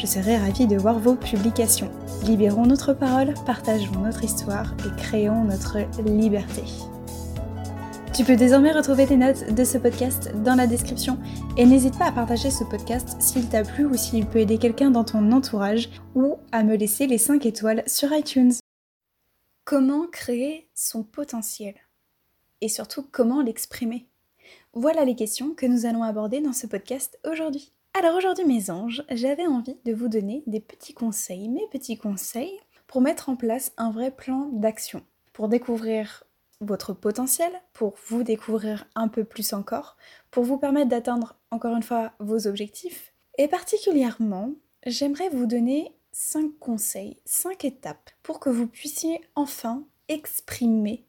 Je serai ravie de voir vos publications. Libérons notre parole, partageons notre histoire et créons notre liberté. Tu peux désormais retrouver tes notes de ce podcast dans la description et n'hésite pas à partager ce podcast s'il t'a plu ou s'il peut aider quelqu'un dans ton entourage ou à me laisser les 5 étoiles sur iTunes. Comment créer son potentiel? Et surtout comment l'exprimer? Voilà les questions que nous allons aborder dans ce podcast aujourd'hui. Alors aujourd'hui mes anges, j'avais envie de vous donner des petits conseils, mes petits conseils pour mettre en place un vrai plan d'action, pour découvrir votre potentiel, pour vous découvrir un peu plus encore, pour vous permettre d'atteindre encore une fois vos objectifs. Et particulièrement, j'aimerais vous donner 5 conseils, 5 étapes pour que vous puissiez enfin exprimer,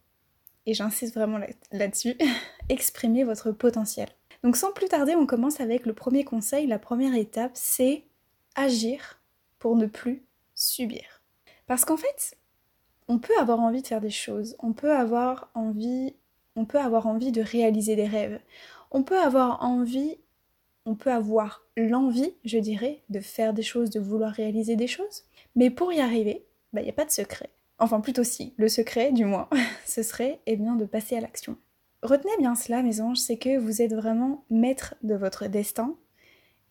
et j'insiste vraiment là-dessus, exprimer votre potentiel. Donc sans plus tarder, on commence avec le premier conseil. La première étape, c'est agir pour ne plus subir. Parce qu'en fait, on peut avoir envie de faire des choses, on peut avoir envie, on peut avoir envie de réaliser des rêves, on peut avoir envie, on peut avoir l'envie, je dirais, de faire des choses, de vouloir réaliser des choses. Mais pour y arriver, bah, il n'y a pas de secret. Enfin, plutôt si, le secret, du moins, ce serait eh bien, de passer à l'action. Retenez bien cela, mes anges, c'est que vous êtes vraiment maître de votre destin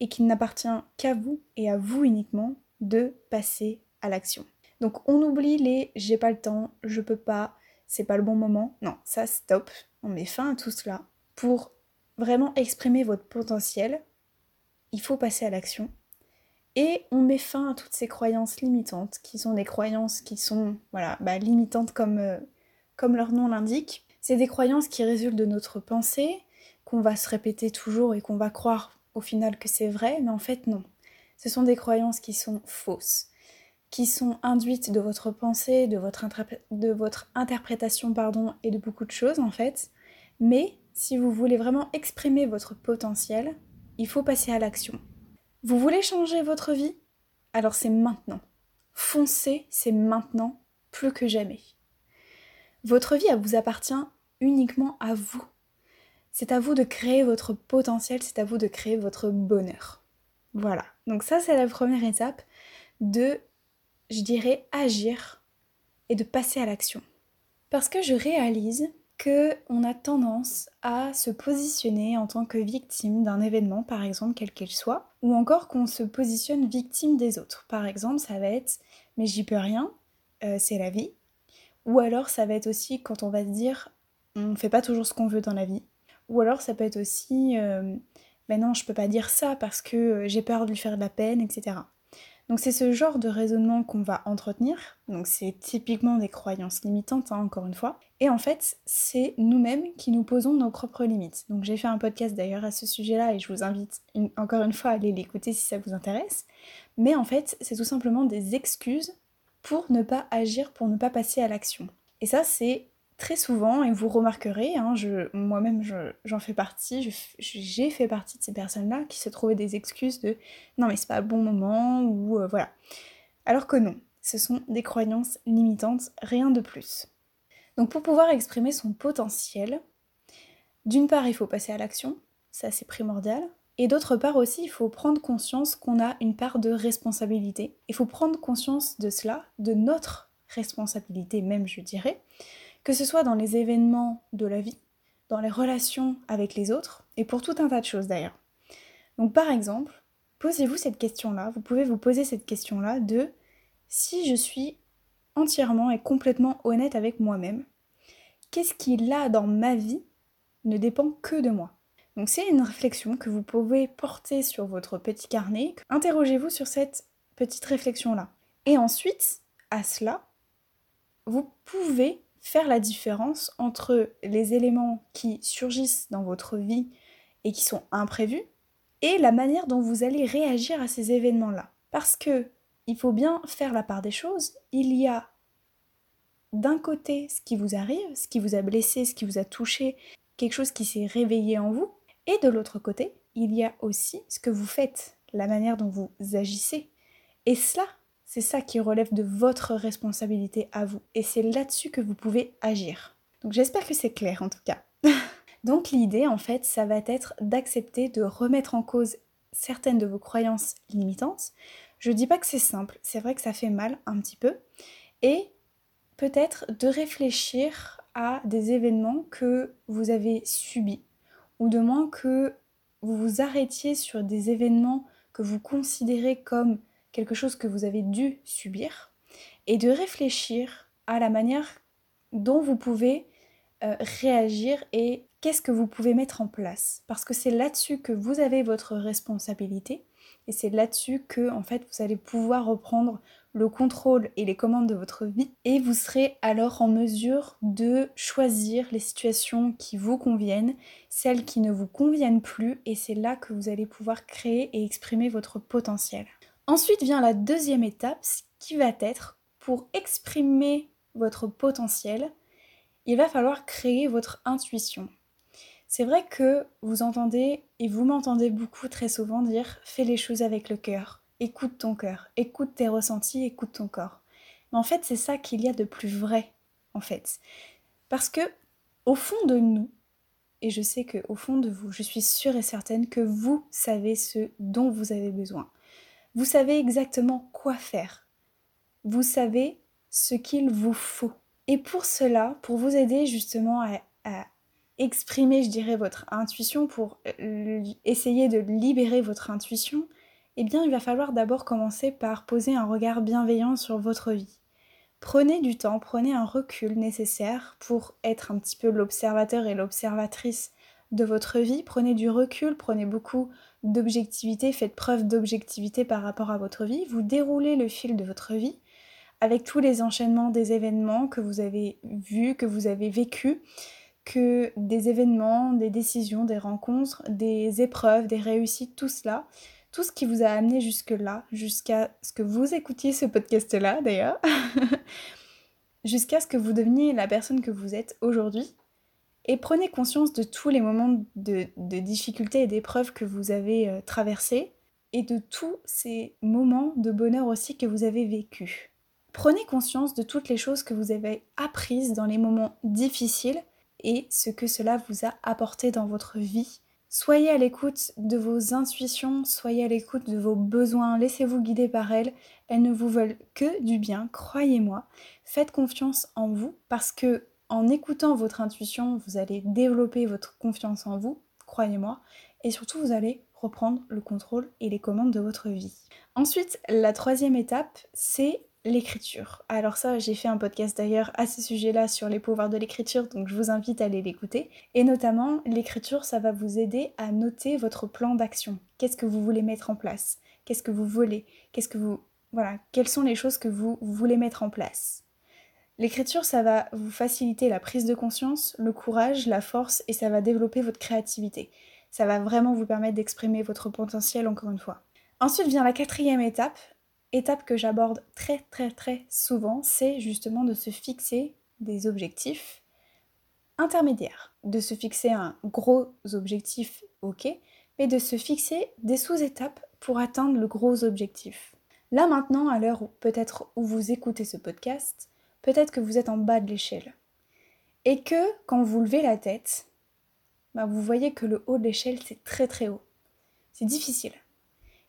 et qu'il n'appartient qu'à vous et à vous uniquement de passer à l'action. Donc on oublie les j'ai pas le temps, je peux pas, c'est pas le bon moment. Non, ça stop. On met fin à tout cela. Pour vraiment exprimer votre potentiel, il faut passer à l'action. Et on met fin à toutes ces croyances limitantes, qui sont des croyances qui sont voilà, bah, limitantes comme, euh, comme leur nom l'indique, c'est des croyances qui résultent de notre pensée, qu'on va se répéter toujours et qu'on va croire au final que c'est vrai, mais en fait non. Ce sont des croyances qui sont fausses, qui sont induites de votre pensée, de votre, interprétation pardon, et de beaucoup de choses en fait. Mais si vous voulez vraiment exprimer votre potentiel, il faut passer à l'action. Vous voulez changer votre vie? Alors c'est maintenant. Foncez, c'est maintenant, plus que jamais. Votre vie, vous appartient uniquement à vous. C'est à vous de créer votre potentiel, c'est à vous de créer votre bonheur. Voilà. Donc ça, c'est la première étape de, je dirais, agir et de passer à l'action. Parce que je réalise que on a tendance à se positionner en tant que victime d'un événement, par exemple, quel qu'il soit, ou encore qu'on se positionne victime des autres. Par exemple, ça va être mais j'y peux rien, euh, c'est la vie. Ou alors ça va être aussi quand on va se dire on ne fait pas toujours ce qu'on veut dans la vie. Ou alors ça peut être aussi, euh, ben non, je peux pas dire ça parce que euh, j'ai peur de lui faire de la peine, etc. Donc c'est ce genre de raisonnement qu'on va entretenir. Donc c'est typiquement des croyances limitantes, hein, encore une fois. Et en fait, c'est nous-mêmes qui nous posons nos propres limites. Donc j'ai fait un podcast d'ailleurs à ce sujet-là et je vous invite encore une fois à aller l'écouter si ça vous intéresse. Mais en fait, c'est tout simplement des excuses pour ne pas agir, pour ne pas passer à l'action. Et ça, c'est très souvent, et vous remarquerez, hein, moi-même j'en fais partie, j'ai fait partie de ces personnes-là qui se trouvaient des excuses de non mais c'est pas le bon moment ou euh, voilà. Alors que non, ce sont des croyances limitantes, rien de plus. Donc pour pouvoir exprimer son potentiel, d'une part il faut passer à l'action, ça c'est primordial, et d'autre part aussi il faut prendre conscience qu'on a une part de responsabilité. Il faut prendre conscience de cela, de notre responsabilité même je dirais, que ce soit dans les événements de la vie, dans les relations avec les autres, et pour tout un tas de choses d'ailleurs. Donc par exemple, posez-vous cette question-là, vous pouvez vous poser cette question-là de si je suis entièrement et complètement honnête avec moi-même, qu'est-ce qui là dans ma vie ne dépend que de moi? Donc c'est une réflexion que vous pouvez porter sur votre petit carnet. Interrogez-vous sur cette petite réflexion-là. Et ensuite, à cela, vous pouvez faire la différence entre les éléments qui surgissent dans votre vie et qui sont imprévus et la manière dont vous allez réagir à ces événements-là. Parce que il faut bien faire la part des choses, il y a d'un côté ce qui vous arrive, ce qui vous a blessé, ce qui vous a touché, quelque chose qui s'est réveillé en vous, et de l'autre côté, il y a aussi ce que vous faites, la manière dont vous agissez. Et cela, c'est ça qui relève de votre responsabilité à vous. Et c'est là-dessus que vous pouvez agir. Donc j'espère que c'est clair en tout cas. Donc l'idée en fait, ça va être d'accepter de remettre en cause certaines de vos croyances limitantes. Je dis pas que c'est simple, c'est vrai que ça fait mal un petit peu. Et peut-être de réfléchir à des événements que vous avez subis, ou de moins que vous vous arrêtiez sur des événements que vous considérez comme quelque chose que vous avez dû subir, et de réfléchir à la manière dont vous pouvez euh, réagir et qu'est-ce que vous pouvez mettre en place. Parce que c'est là-dessus que vous avez votre responsabilité et c'est là-dessus que en fait vous allez pouvoir reprendre le contrôle et les commandes de votre vie et vous serez alors en mesure de choisir les situations qui vous conviennent, celles qui ne vous conviennent plus et c'est là que vous allez pouvoir créer et exprimer votre potentiel. Ensuite vient la deuxième étape qui va être pour exprimer votre potentiel, il va falloir créer votre intuition. C'est vrai que vous entendez, et vous m'entendez beaucoup très souvent dire fais les choses avec le cœur, écoute ton cœur, écoute tes ressentis, écoute ton corps. Mais en fait, c'est ça qu'il y a de plus vrai, en fait. Parce que, au fond de nous, et je sais que au fond de vous, je suis sûre et certaine que vous savez ce dont vous avez besoin. Vous savez exactement quoi faire. Vous savez ce qu'il vous faut. Et pour cela, pour vous aider justement à, exprimer, je dirais, votre intuition, pour euh, essayer de libérer votre intuition, eh bien, il va falloir d'abord commencer par poser un regard bienveillant sur votre vie. Prenez du temps, prenez un recul nécessaire pour être un petit peu l'observateur et l'observatrice de votre vie. Prenez du recul, prenez beaucoup d'objectivité, faites preuve d'objectivité par rapport à votre vie. Vous déroulez le fil de votre vie avec tous les enchaînements des événements que vous avez vus, que vous avez vécus, que des événements, des décisions, des rencontres, des épreuves, des réussites, tout cela, tout ce qui vous a amené jusque-là, jusqu'à ce que vous écoutiez ce podcast-là d'ailleurs, jusqu'à ce que vous deveniez la personne que vous êtes aujourd'hui. Et prenez conscience de tous les moments de, de difficultés et d'épreuves que vous avez euh, traversés et de tous ces moments de bonheur aussi que vous avez vécus. Prenez conscience de toutes les choses que vous avez apprises dans les moments difficiles et ce que cela vous a apporté dans votre vie. Soyez à l'écoute de vos intuitions, soyez à l'écoute de vos besoins, laissez-vous guider par elles. Elles ne vous veulent que du bien, croyez-moi. Faites confiance en vous parce que en écoutant votre intuition, vous allez développer votre confiance en vous, croyez-moi, et surtout vous allez reprendre le contrôle et les commandes de votre vie. Ensuite, la troisième étape, c'est l'écriture. Alors ça, j'ai fait un podcast d'ailleurs à ce sujet-là sur les pouvoirs de l'écriture, donc je vous invite à aller l'écouter. Et notamment, l'écriture, ça va vous aider à noter votre plan d'action. Qu'est-ce que vous voulez mettre en place? Qu'est-ce que vous voulez? Qu'est-ce que vous... Voilà, quelles sont les choses que vous voulez mettre en place? L'écriture, ça va vous faciliter la prise de conscience, le courage, la force, et ça va développer votre créativité. Ça va vraiment vous permettre d'exprimer votre potentiel encore une fois. Ensuite vient la quatrième étape, étape que j'aborde très très très souvent, c'est justement de se fixer des objectifs intermédiaires. De se fixer un gros objectif, ok, mais de se fixer des sous-étapes pour atteindre le gros objectif. Là maintenant, à l'heure peut-être où vous écoutez ce podcast, peut-être que vous êtes en bas de l'échelle. Et que quand vous levez la tête, bah, vous voyez que le haut de l'échelle, c'est très très haut. C'est difficile.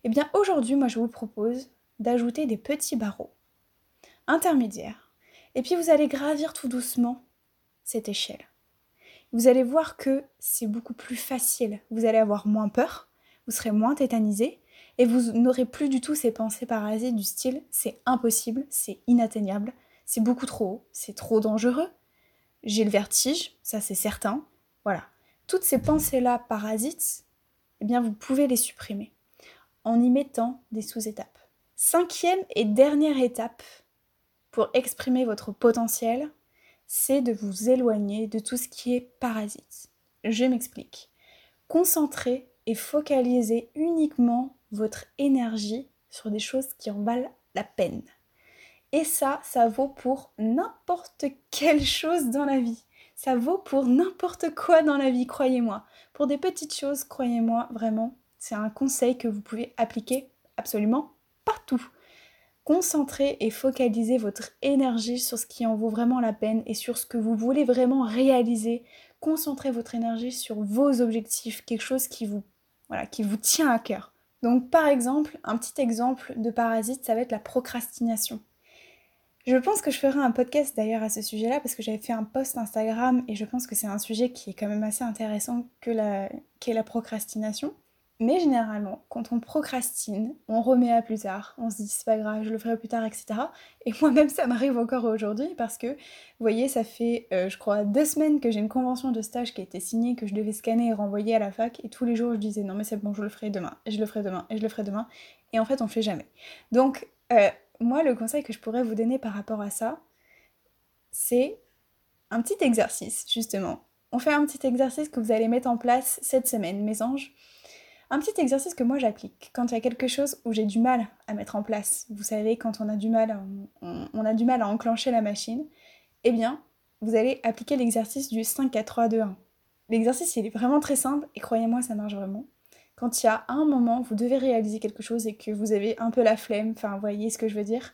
Eh bien aujourd'hui, moi je vous propose d'ajouter des petits barreaux intermédiaires. Et puis vous allez gravir tout doucement cette échelle. Vous allez voir que c'est beaucoup plus facile. Vous allez avoir moins peur, vous serez moins tétanisé et vous n'aurez plus du tout ces pensées parasites du style c'est impossible, c'est inatteignable, c'est beaucoup trop haut, c'est trop dangereux, j'ai le vertige, ça c'est certain. Voilà. Toutes ces pensées-là parasites, eh bien vous pouvez les supprimer en y mettant des sous-étapes. Cinquième et dernière étape pour exprimer votre potentiel, c'est de vous éloigner de tout ce qui est parasite. Je m'explique. Concentrez et focalisez uniquement votre énergie sur des choses qui en valent la peine. Et ça, ça vaut pour n'importe quelle chose dans la vie. Ça vaut pour n'importe quoi dans la vie, croyez-moi. Pour des petites choses, croyez-moi, vraiment, c'est un conseil que vous pouvez appliquer absolument partout. Concentrez et focalisez votre énergie sur ce qui en vaut vraiment la peine et sur ce que vous voulez vraiment réaliser. Concentrez votre énergie sur vos objectifs, quelque chose qui vous, voilà, qui vous tient à cœur. Donc par exemple, un petit exemple de parasite, ça va être la procrastination. Je pense que je ferai un podcast d'ailleurs à ce sujet-là parce que j'avais fait un post Instagram et je pense que c'est un sujet qui est quand même assez intéressant que qu'est la procrastination. Mais généralement, quand on procrastine, on remet à plus tard, on se dit c'est pas grave, je le ferai plus tard, etc. Et moi-même, ça m'arrive encore aujourd'hui parce que, vous voyez, ça fait, euh, je crois, deux semaines que j'ai une convention de stage qui a été signée, que je devais scanner et renvoyer à la fac, et tous les jours je disais non mais c'est bon, je le ferai demain, et je le ferai demain, et je le ferai demain, et en fait on le fait jamais. Donc, euh, moi, le conseil que je pourrais vous donner par rapport à ça, c'est un petit exercice, justement. On fait un petit exercice que vous allez mettre en place cette semaine, mes anges. Un petit exercice que moi j'applique quand il y a quelque chose où j'ai du mal à mettre en place. Vous savez, quand on a du mal, on, a du mal à enclencher la machine. Eh bien, vous allez appliquer l'exercice du 5, 4, 3, 2, 1. L'exercice, il est vraiment très simple et croyez-moi, ça marche vraiment. Quand il y a un moment, vous devez réaliser quelque chose et que vous avez un peu la flemme, enfin, voyez ce que je veux dire,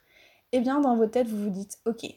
eh bien, dans votre tête, vous vous dites, ok,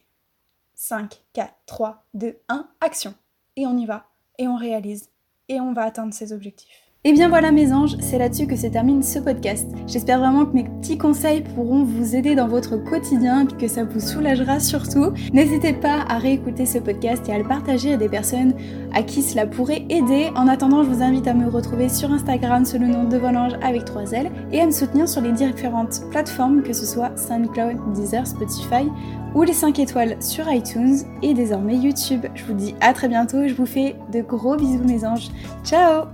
5, 4, 3, 2, 1, action. Et on y va, et on réalise, et on va atteindre ses objectifs. Et bien voilà mes anges, c'est là-dessus que se termine ce podcast. J'espère vraiment que mes petits conseils pourront vous aider dans votre quotidien et que ça vous soulagera surtout. N'hésitez pas à réécouter ce podcast et à le partager à des personnes à qui cela pourrait aider. En attendant, je vous invite à me retrouver sur Instagram sous le nom de Volange avec 3 L et à me soutenir sur les différentes plateformes que ce soit SoundCloud, Deezer, Spotify ou les 5 étoiles sur iTunes et désormais YouTube. Je vous dis à très bientôt, je vous fais de gros bisous mes anges. Ciao